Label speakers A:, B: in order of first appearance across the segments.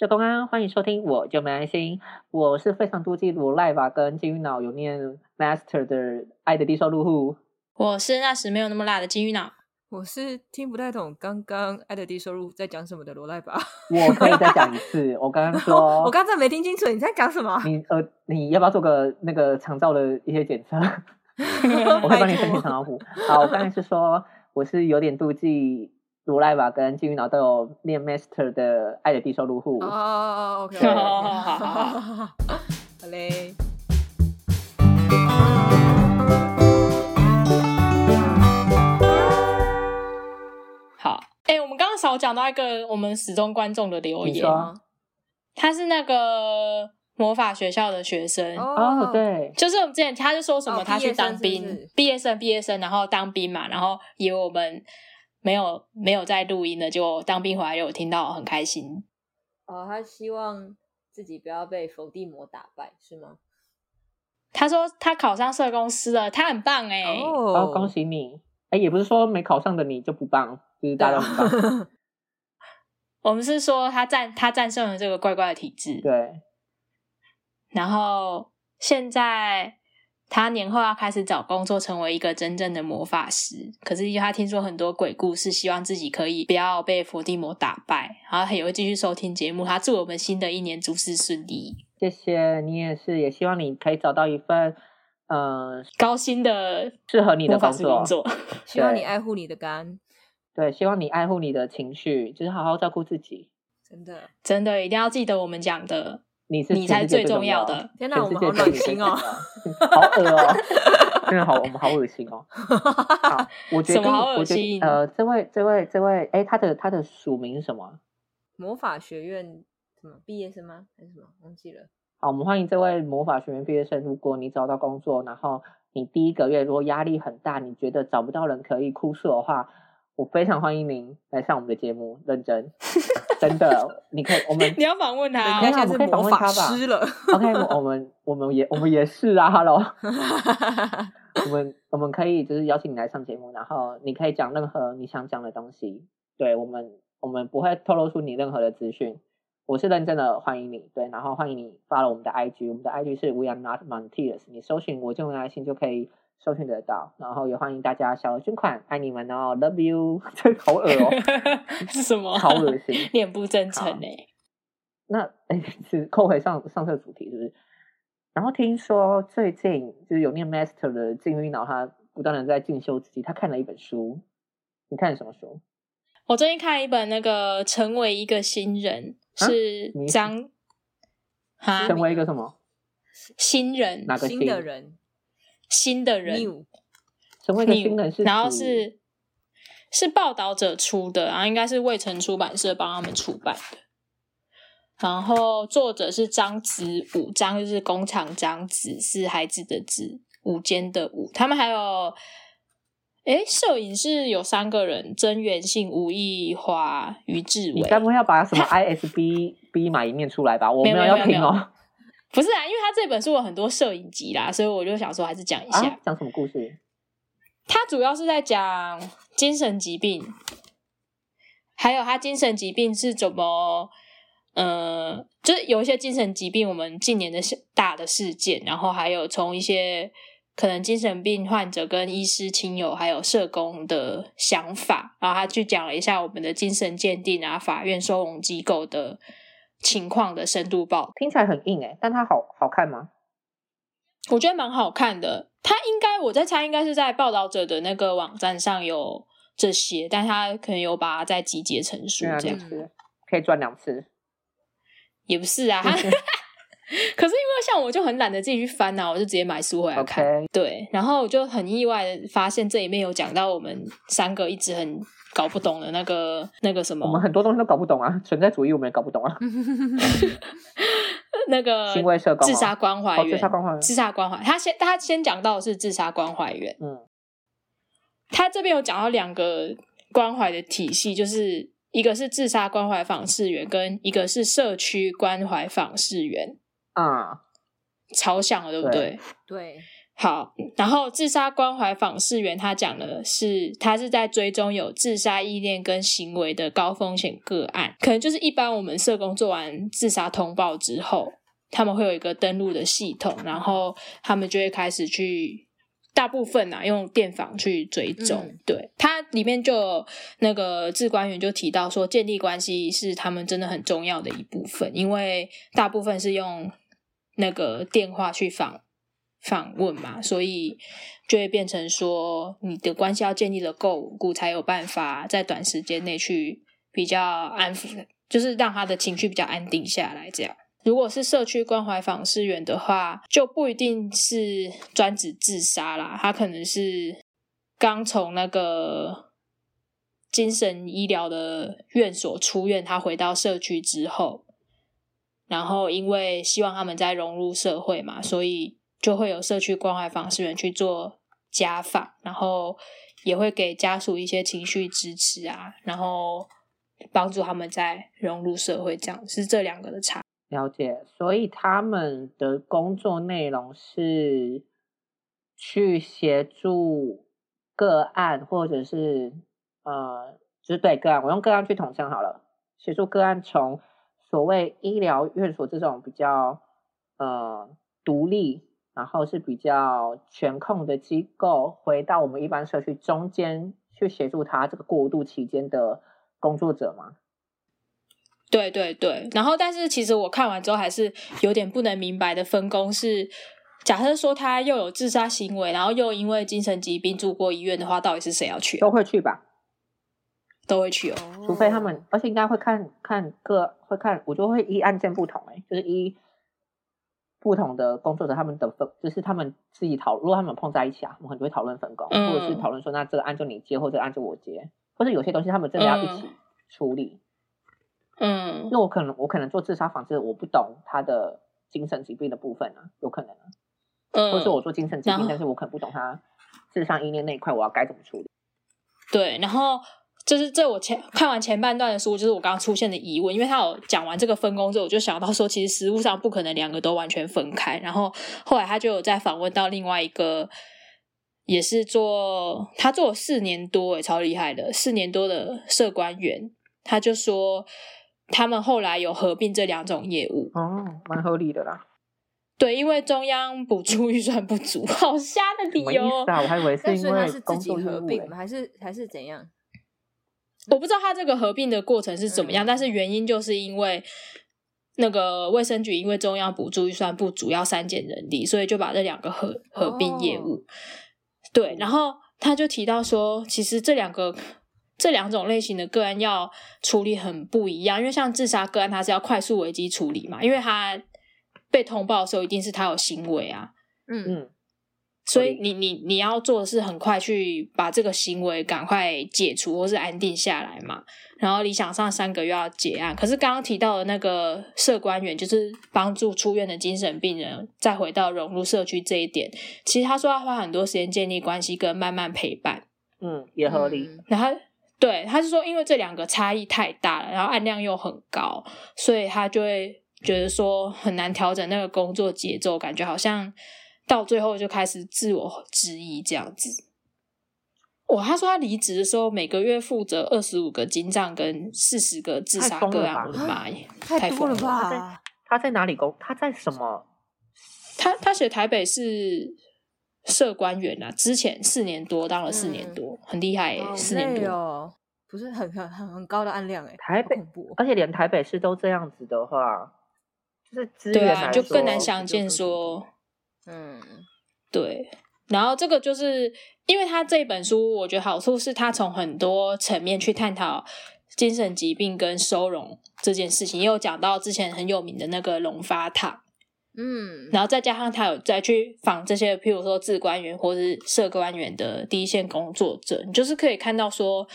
A: 小公安，欢迎收听，我就没爱心。我是非常妒忌罗赖吧跟金鱼脑有念 master 的爱的低收入户。
B: 我是那时没有那么辣的金鱼脑。
C: 我是听不太懂刚刚爱的低收入在讲什么的罗赖吧。
A: 我可以再讲一次，我刚刚说，
C: 我刚才没听清楚你在讲什么。
A: 你呃，你要不要做个那个肠道的一些检测？我会帮你申请长老虎。好，我刚才是说，我是有点妒忌罗赖吧跟金鱼脑都有练 master 的爱的低收入户。
C: 哦哦哦，OK，
B: 好好好
C: 嘞。
B: 好，哎、我们刚刚少讲到一个我们始终观众的留言，他是那个魔法学校的学生。
A: 哦，，对，
B: 就是我们之前他就说什么
C: 哦
B: 他去当兵毕业生毕业生，然后当兵嘛，然后以为我们没有没有在录音的，结果当兵回来有听到，很开心。
C: 哦，他希望自己不要被伏地魔打败，是吗？
B: 他说他考上社公司了，他很棒哎、
A: 哦，恭喜你！哎，也不是说没考上的你就不棒，就是大家都很棒。
B: 我们是说他战他战胜了这个怪怪的体质，
A: 对，
B: 然后现在他年后要开始找工作，成为一个真正的魔法师。可是因为他听说很多鬼故事，希望自己可以不要被伏地魔打败，然后也会继续收听节目。他祝我们新的一年诸事顺利，
A: 谢谢你也是，也希望你可以找到一份嗯
B: 高薪的
A: 适合你的工作
B: 工。作。
C: 希望你爱护你的肝，
A: 对，希望你爱护你的情绪，就是好好照顾自己。
C: 真的。
B: 真的一定要记得我们讲的，
A: 你是
B: 你才最重
A: 重
B: 要的
C: 天哪我们好
A: 只有你最
C: 暖心哦
A: 好恶哦，真的好，我们好恶心哦。好，我决定，
B: 什么好恶
A: 我决定，呃，这位，这位，这位，哎，他的他的署名是什么？
C: 魔法学院什么毕业生吗？还是什么？忘记了。
A: 好，我们欢迎这位魔法学院毕业生。如果你找到工作，然后你第一个月如果压力很大，你觉得找不到人可以哭诉的话，我非常欢迎您来上我们的节目，认真，真的，你可以，我们
B: 你要访问他
A: 等
B: 哦、
A: 一下我们可以访问他吧
C: 师了。
A: OK，我我们我们也我们也是啊，Hello，我们我们可以就是邀请你来上节目，然后你可以讲任何你想讲的东西，对我们我们不会透露出你任何的资讯。我是认真的欢迎你，对，然后欢迎你发了我们的 IG，我们的 IG 是 We are not Monteers，你搜寻我就用爱心就可以搜寻得到，然后也欢迎大家小额捐款，爱你们哦，Love you，这好恶哦，
B: 是什么？
A: 好恶心。
B: 脸不真诚哎、
A: 那哎，是扣回上上次主题，是不是？然后听说最近就是有念 master 的金鱼脑，他不断的在进修自己。他看了一本书，你看什么书？
B: 我最近看了一本那个《成为一个新人》，
A: 啊
B: 是
A: 你
B: 张哈
A: 成为一个什么？
B: 新人
A: 哪个
C: 新的人
B: 新的人
C: new
A: 成为一个新人是，
B: 然后是是报道者出的，然后应该是未城出版社帮他们出版的。然后作者是张子武，张就是工厂张子，是孩子的子，午间的午。他们还有，哎，摄影是有三个人：曾元信、吴艺华、于志伟。
A: 你该不会要把什么 ISB B 码一面出来吧？我
B: 没有
A: 要听哦。
B: 不是啊，因为他这本书有很多摄影集啦，所以我就想说还是讲一下。
A: 啊，讲什么故事？
B: 他主要是在讲精神疾病，还有他精神疾病是怎么，呃，就是有一些精神疾病，我们近年的大的事件，然后还有从一些可能精神病患者跟医师、亲友还有社工的想法，然后他去讲了一下我们的精神鉴定啊、法院收容机构的情况的深度报道。
A: 听起来很硬哎，但它好好看吗？
B: 我觉得蛮好看的。它应该我在猜，应该是在报道者的那个网站上有这些，但它可能有把它再集结成书这样，
A: 如此，可以赚两次。
B: 也不是啊。可是因为像我就很懒得自己去翻啊，我就直接买书回来看。
A: OK，
B: 对，然后我就很意外的发现这里面有讲到我们三个一直很搞不懂的那个那个什么，
A: 我们很多东西都搞不懂啊，存在主义我们也搞不懂啊。
B: 那个
A: 行为社工啊
B: 自杀关怀
A: 哦
B: 员，
A: 自杀关怀。员
B: 自杀关怀。他先他先讲到的是自杀关怀员，
A: 嗯，
B: 他这边有讲到两个关怀的体系，就是一个是自杀关怀访视员，跟一个是社区关怀访视员，
A: 啊，
B: 超像了，对不对？
C: 对，
B: 好，然后自杀关怀访视员他讲的是，他是在追踪有自杀意念跟行为的高风险个案，可能就是一般我们社工做完自杀通报之后，他们会有一个登录的系统，然后他们就会开始去。大部分啊，用电访去追踪，
C: 嗯
B: 对它里面就那个志官员就提到说，建立关系是他们真的很重要的一部分，因为大部分是用那个电话去访访问嘛，所以就会变成说，你的关系要建立的够稳固，才有办法在短时间内去比较安抚，就是让他的情绪比较安定下来，这样。如果是社区关怀访视员的话，就不一定是专指自杀啦，他可能是刚从那个精神医疗的院所出院，他回到社区之后，然后因为希望他们再融入社会嘛，所以就会有社区关怀访视员去做家访，然后也会给家属一些情绪支持啊，然后帮助他们再融入社会，这样是这两个的差。
A: 了解，所以他们的工作内容是去协助个案，或者是呃，就是对个案，我用个案去统称好了，协助个案从所谓医疗院所这种比较呃独立，然后是比较全控的机构，回到我们一般社区中间去协助他这个过渡期间的工作者吗。
B: 对对对，然后但是其实我看完之后还是有点不能明白的分工是，假设说他又有自杀行为，然后又因为精神疾病住过医院的话，到底是谁要去啊？
A: 都会去吧，
B: 都会去哦。
A: 除非他们，而且应该会看看个会看，我就会依案件不同、欸，就是依不同的工作者他们的分，就是他们自己讨，如果他们碰在一起啊，我们可能就会讨论分工，
B: 嗯
A: 或者是讨论说，那这个案就你接，或者这个案就我接，或者有些东西他们真的要一起
B: 嗯
A: 处理。
B: 嗯
A: 那我可能我可能做自杀防治，我不懂他的精神疾病的部分啊，有可能啊，或者是我
B: 嗯，
A: 做精神疾病，但是我可能不懂他智商意念那一块，我要该怎么处理。
B: 对，然后。就是这我前看完前半段的书，就是我刚刚出现的疑问，因为他有讲完这个分工之后，我就想到说，其实实务上不可能两个都完全分开。然后后来他就有在访问到另外一个，也是做他做了四年多，诶，超厉害的，四年多的社官员，他就说他们后来有合并这两种业务，
A: 哦，蛮合理的啦。
B: 对，因为中央补助预算不足，好瞎的理由
A: 啊？我还以为是
C: 但
A: 因
C: 所以他是自
A: 为工
C: 己合并？。还是还是怎样？
B: 我不知道他这个合并的过程是怎么样，
C: 嗯。
B: 但是原因就是因为那个卫生局因为中央补助预算不足，要删减人力，所以就把这两个合合并业务。
C: 哦。
B: 对，然后他就提到说，其实这两个这两种类型的个案要处理很不一样，因为像自杀个案，它是要快速危机处理嘛，因为他被通报的时候一定是他有行为啊，
C: 嗯。
A: 嗯，
B: 所以你你你要做的是很快去把这个行为赶快解除或是安定下来嘛。然后理想上三个月要结案，可是刚刚提到的那个社官员，就是帮助出院的精神病人再回到融入社区这一点，其实他说要花很多时间建立关系跟慢慢陪伴。
A: 嗯，也合理。
C: 嗯
B: 然后对他是说，因为这两个差异太大了，然后案量又很高，所以他就会觉得说很难调整那个工作节奏，感觉好像到最后就开始自我质疑这样子。哇，他说他离职的时候每个月负责二十五个金账跟四十个自杀个案，我的妈耶，
C: 太多了
B: 疯了！
C: 吧？
A: 他在哪里工？他在什么？
B: 他他写台北市社官员啊，之前四年多当了四年多，很厉害四年多。
C: 哦，不是很很很很高的案量哎，
A: 台北
C: 好恐怖哦。
A: 而且连台北市都这样子的话，就是资
B: 对啊，
A: 源来说
B: 就更难想见说，
C: 嗯，
B: 对。然后这个就是因为他这本书，我觉得好处是他从很多层面去探讨精神疾病跟收容这件事情，也有讲到之前很有名的那个龙发堂，
C: 嗯，
B: 然后再加上他有再去访这些，譬如说自官员或是社官员的第一线工作者，你就是可以看到说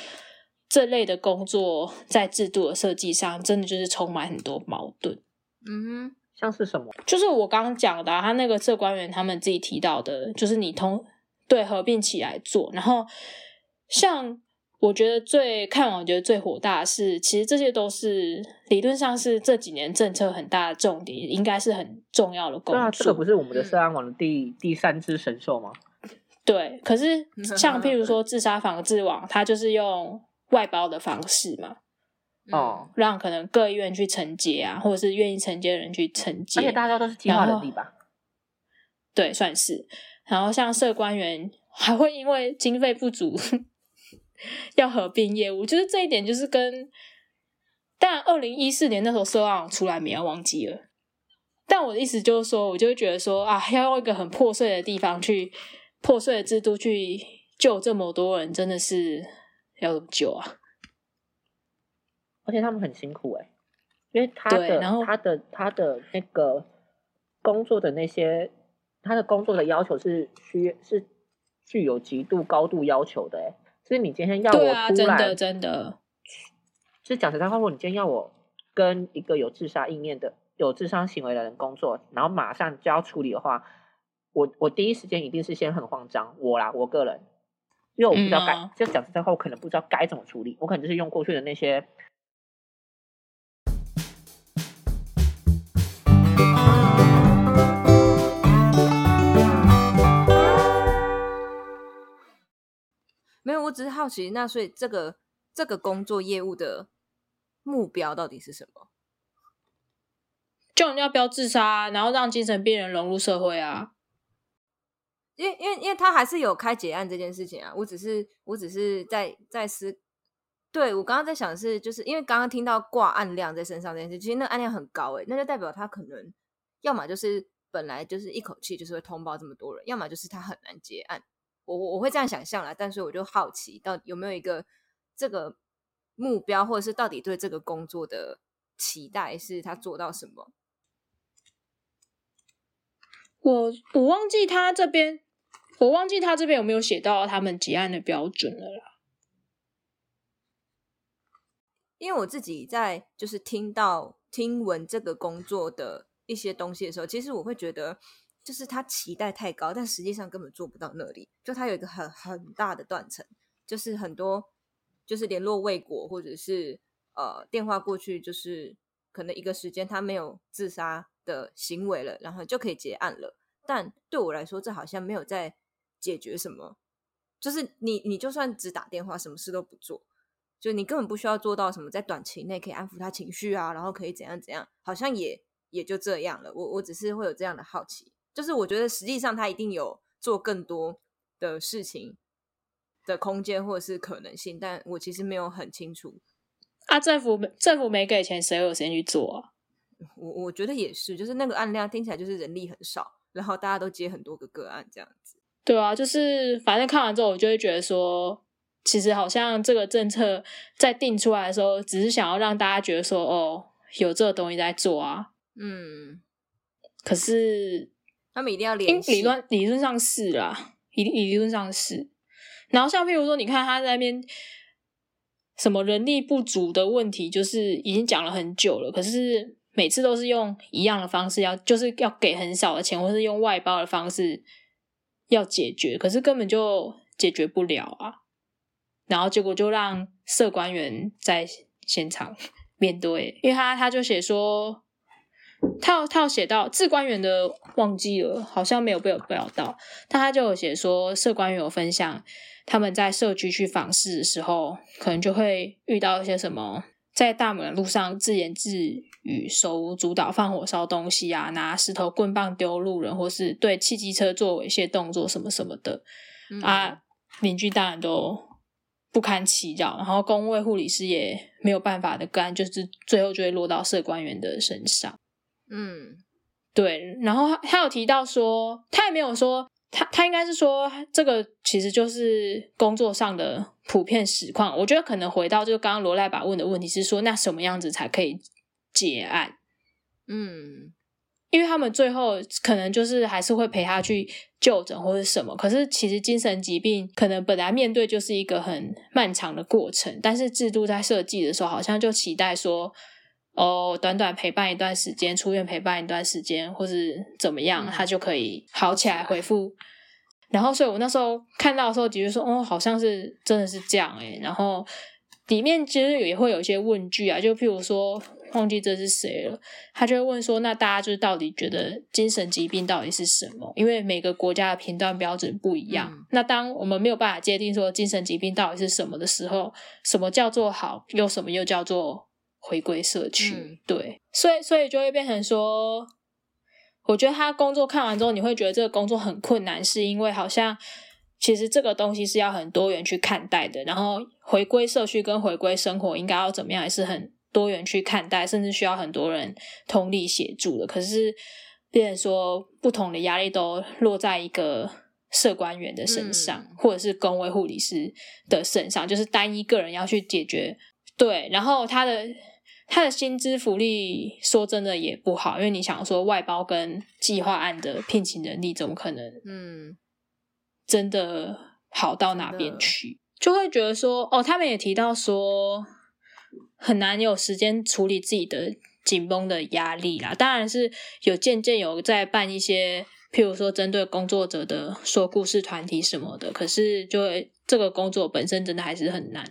B: 这类的工作在制度的设计上，真的就是充满很多矛盾。
C: 嗯
A: 像是什么？
B: 就是我刚刚讲的、啊，他那个社官员他们自己提到的，就是你通对合并起来做，然后像我觉得最看完，我觉得最火大的是，其实这些都是理论上是这几年政策很大的重点，应该是很重要的工作。
A: 对啊，这个不是我们的社安网的第、第三只神兽吗？
B: 对，可是 像譬如说自杀防治网，它就是用外包的方式嘛，
A: 哦，
B: 让可能各医院去承接啊，或者是愿意承接的人去承接，
A: 而且大家都是计划能力吧？
B: 对，算是。然后像社官员还会因为经费不足 要合并业务，就是这一点就是跟，当然二零一四年那时候社网出来没要忘记了，但我的意思就是说，我就会觉得说啊，要用一个很破碎的地方去。破碎的制度去救这么多人，真的是要怎么救啊？
A: 而且他们很辛苦哎，因为他的、他的、他的那个工作的那些，他的工作的要求是需是具有极度高度要求的哎。所以你今天要我突然
B: 真的真的，
A: 是讲实在话，如果你今天要我跟一个有自杀意念的、有智商行为的人工作，然后马上就要处理的话。我我第一时间一定是先很慌张，我啦，我个人，因为我不知道该，就讲实在话，我可能不知道该怎么处理，我可能就是用过去的那些。
C: 我只是好奇，那所以这个这个工作业务的目标到底是什么？
B: 叫人家不要自杀，然后让精神病人融入社会啊。
C: 因为因为因为他还是有开结案这件事情啊，我只是我只是在在思，对我刚刚在想的是，就是因为刚刚听到挂案量在身上这件事，其实那案量很高诶，那就代表他可能要么就是本来就是一口气就是会通报这么多人，要么就是他很难结案。我我我会这样想象啦，但是我就好奇到底有没有一个这个目标，或者是到底对这个工作的期待是他做到什么？
B: 我我忘记他这边。我忘记他这边有没有写到他们结案的标准了啦。
C: 因为我自己在就是听到听闻这个工作的一些东西的时候，其实我会觉得，就是他期待太高，但实际上根本做不到那里。就他有一个很很大的断层，就是很多就是联络未果，或者是呃电话过去，就是可能一个时间他没有自杀的行为了，然后就可以结案了。但对我来说，这好像没有在。解决什么？就是你，你就算只打电话，什么事都不做，就你根本不需要做到什么，在短期内可以安抚他情绪啊，然后可以怎样怎样，好像也也就这样了。我我只是会有这样的好奇，就是我觉得实际上他一定有做更多的事情的空间或者是可能性，但我其实没有很清楚。
B: 啊，政府政府没给钱，谁有时间去做啊？
C: 我我觉得也是，就是那个案量听起来就是人力很少，然后大家都接很多个个案这样子。
B: 对啊，就是反正看完之后，我就会觉得说，其实好像这个政策在定出来的时候，只是想要让大家觉得说，哦，有这个东西在做啊。
C: 嗯，
B: 可是
C: 他们一定要联
B: 系，理论理论上是啦，理理论上是。然后像譬如说，你看他在那边什么人力不足的问题，就是已经讲了很久了，可是每次都是用一样的方式，要就是要给很少的钱，或是用外包的方式。要解决，可是根本就解决不了啊！然后结果就让社官员在现场面对，因为他他就写说，他有他有写到治官员的忘记了，好像没有被我表到，但他就有写说，社官员有分享他们在社区去访视的时候，可能就会遇到一些什么。在大马路上自言自语、手舞足蹈、放火烧东西啊，拿石头棍棒丢路人，或是对汽机车做猥亵动作什么什么的啊，邻居当然都不堪其扰，然后工位护理师也没有办法的干，就是最后就会落到社官员的身上。
C: 嗯，
B: 对，然后他有提到说，他也没有说。他他应该是说，这个其实就是工作上的普遍实况。我觉得可能回到就刚刚罗赖把问的问题是说，那什么样子才可以结案？
C: 嗯，
B: 因为他们最后可能就是还是会陪他去就诊或者什么。可是其实精神疾病可能本来面对就是一个很漫长的过程，但是制度在设计的时候，好像就期待说，哦，短短陪伴一段时间，出院陪伴一段时间，或是怎么样，他就可以好起来，恢复然后，所以我那时候看到的时候，的确说，哦，好像是真的是这样诶、然后里面其实也会有一些问句啊，就譬如说，忘记这是谁了，他就会问说，那大家就是到底觉得精神疾病到底是什么？因为每个国家的评断标准不一样。
C: 嗯
B: 那当我们没有办法界定说精神疾病到底是什么的时候，什么叫做好，又什么又叫做回归社区？
C: 嗯
B: 对，所以所以就会变成说，我觉得他工作看完之后，你会觉得这个工作很困难，是因为好像其实这个东西是要很多元去看待的，然后回归社区跟回归生活应该要怎么样，也是很多元去看待，甚至需要很多人通力协助的。可是，变成说不同的压力都落在一个社官员的身上，
C: 嗯
B: 或者是工位护理师的身上，就是单一个人要去解决。对，然后他的他的薪资福利说真的也不好，因为你想说外包跟计划案的聘请能力，怎么可能
C: 嗯
B: 真的好到哪边去？就会觉得说，哦，他们也提到说，很难有时间处理自己的紧绷的压力啦。当然是有渐渐有在办一些，譬如说针对工作者的说故事团体什么的，可是就会这个工作本身真的还是很难。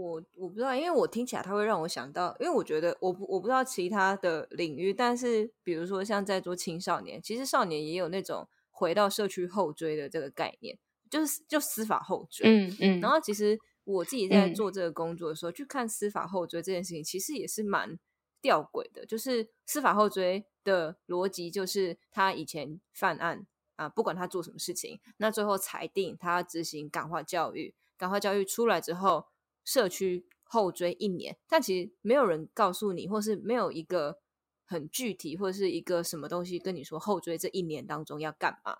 C: 我我不知道，因为我听起来它会让我想到，因为我觉得我不我不知道其他的领域，但是比如说像在做青少年，其实少年也有那种回到社区后追的这个概念，就是就司法后追。
B: 嗯嗯，
C: 然后其实我自己在
B: 嗯
C: 做这个工作的时候，去看司法后追这件事情，其实也是蛮吊诡的。就是司法后追的逻辑，就是他以前犯案啊，不管他做什么事情，那最后裁定他要执行感化教育，感化教育出来之后，社区后追一年，但其实没有人告诉你，或是没有一个很具体或者是一个什么东西跟你说后追这一年当中要干嘛。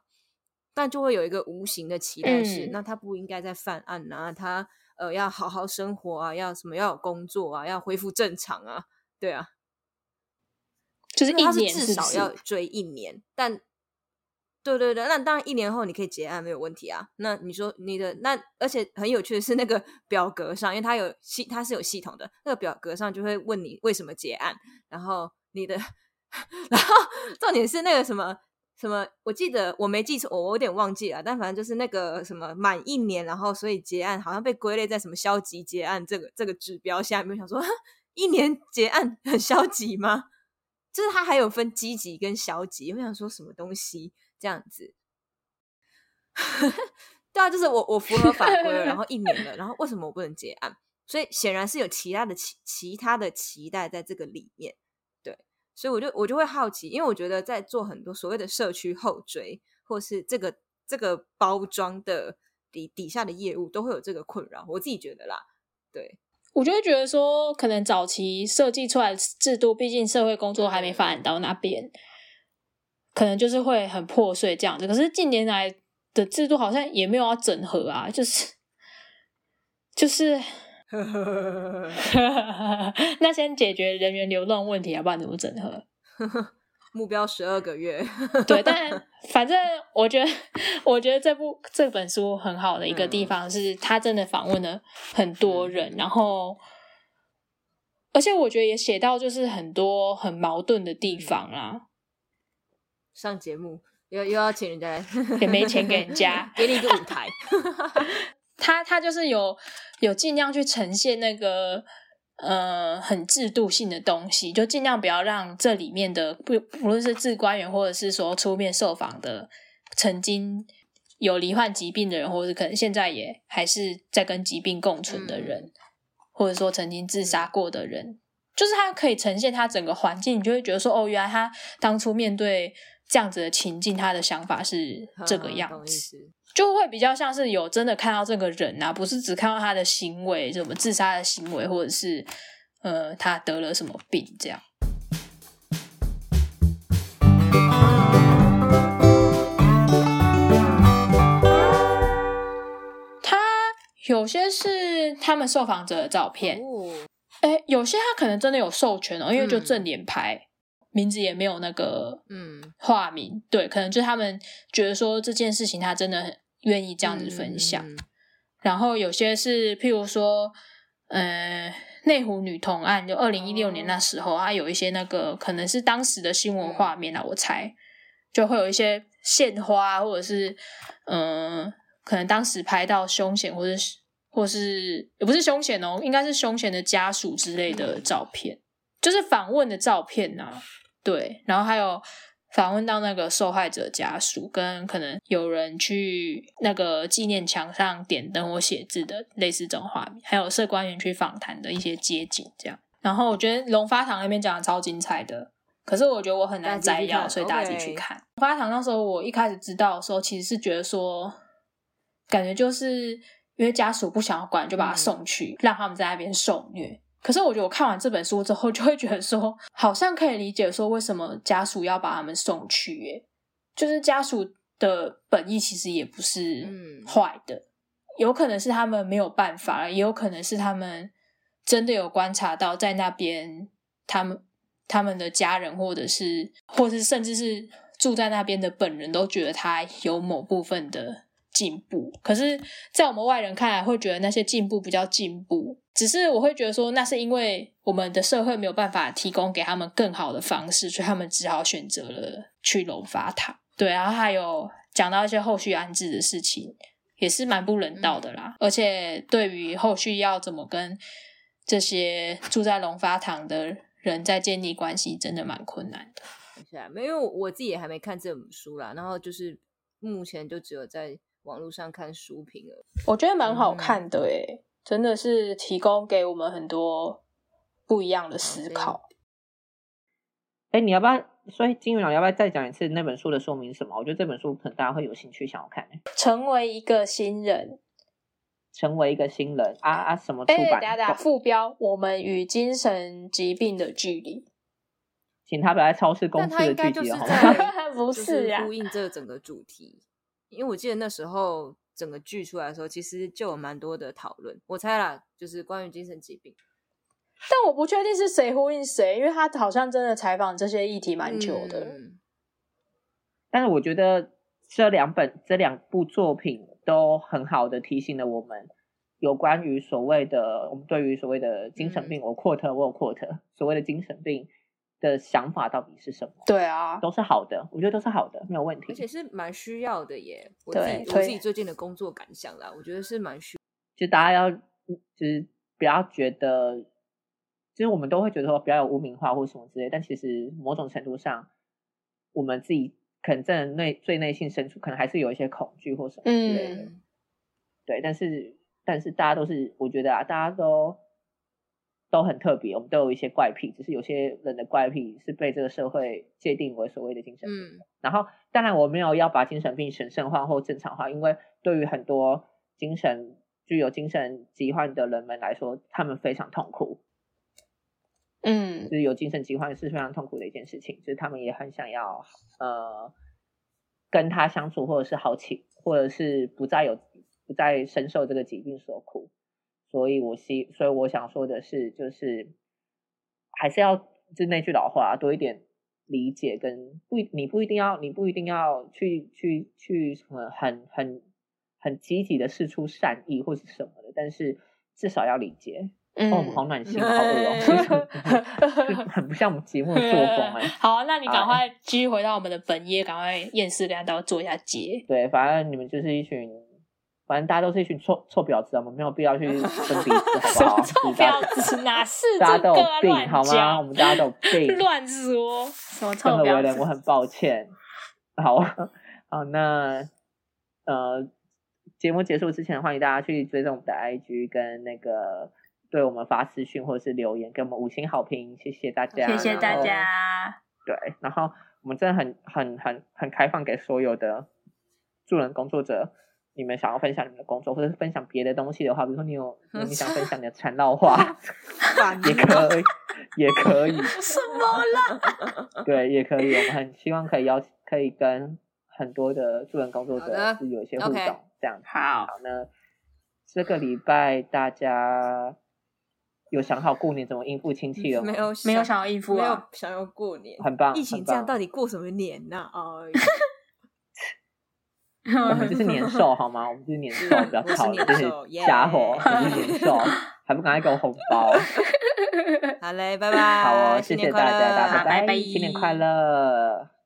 C: 但就会有一个无形的期待是，
B: 嗯。
C: 那他不应该再犯案啊，他呃要好好生活啊，要什么要有工作啊，要恢复正常啊，对啊，
B: 就是一年
C: 至少要追一年，但对对对，那当然一年后你可以结案没有问题啊。那你说你的那，而且很有趣的是那个 表格上，因为它有系，它是有系统的，那个表格上就会问你为什么结案，然后你的，然后 重点是那个什么。什么？我记得我没记错，我有点忘记了，但反正就是那个什么满一年，然后所以结案好像被归类在什么消极结案这个这个指标下面。我想说，一年结案很消极吗？就是它还有分积极跟消极，我想说什么东西这样子？对啊，就是我我符合法规，然后一年了，然后为什么我不能结案？所以显然是有其他的期其他的期待在这个里面，对，所以我就我就会好奇，因为我觉得在做很多所谓的社区后追，或是这个这个包装的底底下的业务，都会有这个困扰，我自己觉得啦，对，
B: 我就会觉得说，可能早期设计出来的制度，毕竟社会工作还没发展到那边，可能就是会很破碎这样子。可是近年来的制度好像也没有要整合啊，就是 就是 那先解决人员流动问题要，不然怎么整合？
C: 目标十二个月，
B: 对，但反正我觉得，我觉得这部这本书很好的一个地
C: 嗯
B: 方是，他真的访问了很多人，然后，而且我觉得也写到就是很多很矛盾的地方啦，
C: 上节目又又要请人家来，
B: 也没钱给人家
C: 给你一个舞台，
B: 他他就是有有尽量去呈现那个呃很制度性的东西，就尽量不要让这里面的不不论是治官员或者是说出面受访的曾经有罹患疾病的人，或者是可能现在也还是在跟疾病共存的人，或者说曾经自杀过的人。就是他可以呈现他整个环境，你就会觉得说，哦，原来他当初面对这样子的情境，他的想法是这个样子。就会比较像是有真的看到这个人啊，不是只看到他的行为，什么自杀的行为，或者是呃他得了什么病这样。他有些是他们受访者的照片，有些他可能真的有授权哦，因为就
C: 嗯。
B: 正脸拍，名字也没有那个
C: 嗯，
B: 化名，对，可能就是他们觉得说这件事情他真的很愿意这样子分享。
C: 嗯。
B: 然后有些是譬如说，呃，内湖女童案，就二零一六年那时候，它有一些那个可能是当时的新闻画面啊，我猜就会有一些献花，或者是嗯、呃可能当时拍到凶险，或者是或是也不是凶险哦，应该是凶险的家属之类的照片，就是访问的照片呐、对，然后还有访问到那个受害者家属，跟可能有人去那个纪念墙上点灯或写字的类似这种画面，还有社官员去访谈的一些街景这样。然后我觉得龙发堂那边讲的超精彩的，可是我觉得我很难摘要，所以大家自己去看。龙发堂那时候我一开始知道的时候，其实是觉得说，感觉就是因为家属不想要管，就把他送去，让他们在那边受虐。可是我觉得我看完这本书之后，就会觉得说，好像可以理解说为什么家属要把他们送去。耶，就是家属的本意其实也不是
C: 嗯
B: 坏的，有可能是他们没有办法了，也有可能是他们真的有观察到在那边他们他们的家人，或者是或是甚至是住在那边的本人都觉得他有某部分的进步，可是，在我们外人看来，会觉得那些进步不叫进步，只是我会觉得说，那是因为我们的社会没有办法提供给他们更好的方式，所以他们只好选择了去龙发塔。对，然后还有讲到一些后续安置的事情，也是蛮不人道的啦。而且对于后续要怎么跟这些住在龙发堂的人在建立关系，真的蛮困难的。
C: 是啊，没有，我自己也还没看这本书啦，然后就是目前就只有在网络上看书评了。
B: 我觉得蛮好看的诶、真的是提供给我们很多不一样的思考。
A: 哎，你要不要？所以金鱼脑要不要再讲一次那本书的说明是什么？我觉得这本书可能大家会有兴趣想要看、欸。
B: 成为一个新人，
A: 成为一个新人啊啊！什么出
B: 哎、
A: 版？
B: 副标：我们与精神疾病的距离。
A: 请他不要在超市公
C: 但
A: 司的剧集了，好吗？
C: 在
B: 不
C: 就是
B: 啊
C: 呼应这整个主题，因为我记得那时候整个剧出来的时候，其实就有蛮多的讨论。我猜啦，就是关于精神疾病
B: 但我不确定是谁呼应谁，因为他好像真的采访这些议题蛮久的。
C: 嗯
A: 但是我觉得这两本这两部作品都很好的提醒了我们有关于所谓的我们对于所谓的精神
B: 嗯
A: 病，我 quote 我有 quote 所谓的精神病的想法到底是什么，
B: 对啊，
A: 都是好的，我觉得都是好的，没有问题
C: 而。且是蛮需要的耶。我自己我自己最近的工作感想啦，我觉得是蛮需
A: 就大家要就是不要觉得，其实我们都会觉得说不要有污名化或什么之类，但其实某种程度上，我们自己可能真的内最内心深处可能还是有一些恐惧或什么之类的。
B: 嗯
A: 对，但是但是大家都是，我觉得啊，大家都都很特别，我们都有一些怪癖，只是有些人的怪癖是被这个社会界定为所谓的精神病。
C: 嗯
A: 然后，当然我没有要把精神病神圣化或正常化，因为对于很多精神具有精神疾患的人们来说，他们非常痛苦，
B: 嗯
A: 就是有精神疾患是非常痛苦的一件事情，就是他们也很想要呃跟他相处，或者是好起，或者是不再有不再深受这个疾病所苦。所以我希，所以我想说的是，就是还是要就那句老话，多一点理解跟不一，你不一定要，你不一定要去去去什么很很很积极的试出善意或是什么的，但是至少要理解。
B: 嗯
A: 好暖心，好恶哦，就 是很不像我们节目的作风哎。
B: 好啊，那你赶快继续回到我们的本业，赶快厌世跟大家做一下结。
A: 对，反正你们就是一群，反正大家都是一群臭臭婊子啊，我们没有必要去分彼此，好不好？
B: 什么臭婊子？哪是
A: 大家都有？病好吗？我们大家都有病，
B: 乱说什么臭婊
A: 人，我？很抱歉。好，好，那呃，节目结束之前，欢迎大家去追踪我们的 IG 跟那个对我们发私讯或者是留言，给我们五星好评，谢谢大家，
B: 谢谢大家。
A: 对，然后我们真的很很很很开放给所有的助人工作者，你们想要分享你们的工作，或者是分享别的东西的话，比如说你有 你想分享你的缠绕话，也可以，也可以，
B: 什么啦？
A: 对，也可以。我们很希望可以邀请可以跟很多的助人工作者是有一些互动这样子。
B: 好，
A: 好，那这个礼拜大家有想好过年怎么应付亲戚了吗？
C: 没有
B: 没有想要应付
C: 没有
B: 啊。
C: 想要过年，
A: 很棒
C: 疫情这样到底过什么年呐？哎，
A: 我们就是年 兽好吗？我们就是年兽，不要吵了，
C: 年
A: 就是家伙，我们是年兽，还不赶快给我红包？
C: 好嘞，拜拜，
A: 好哦，谢谢大家，大家拜
B: 拜拜
A: 新年快乐。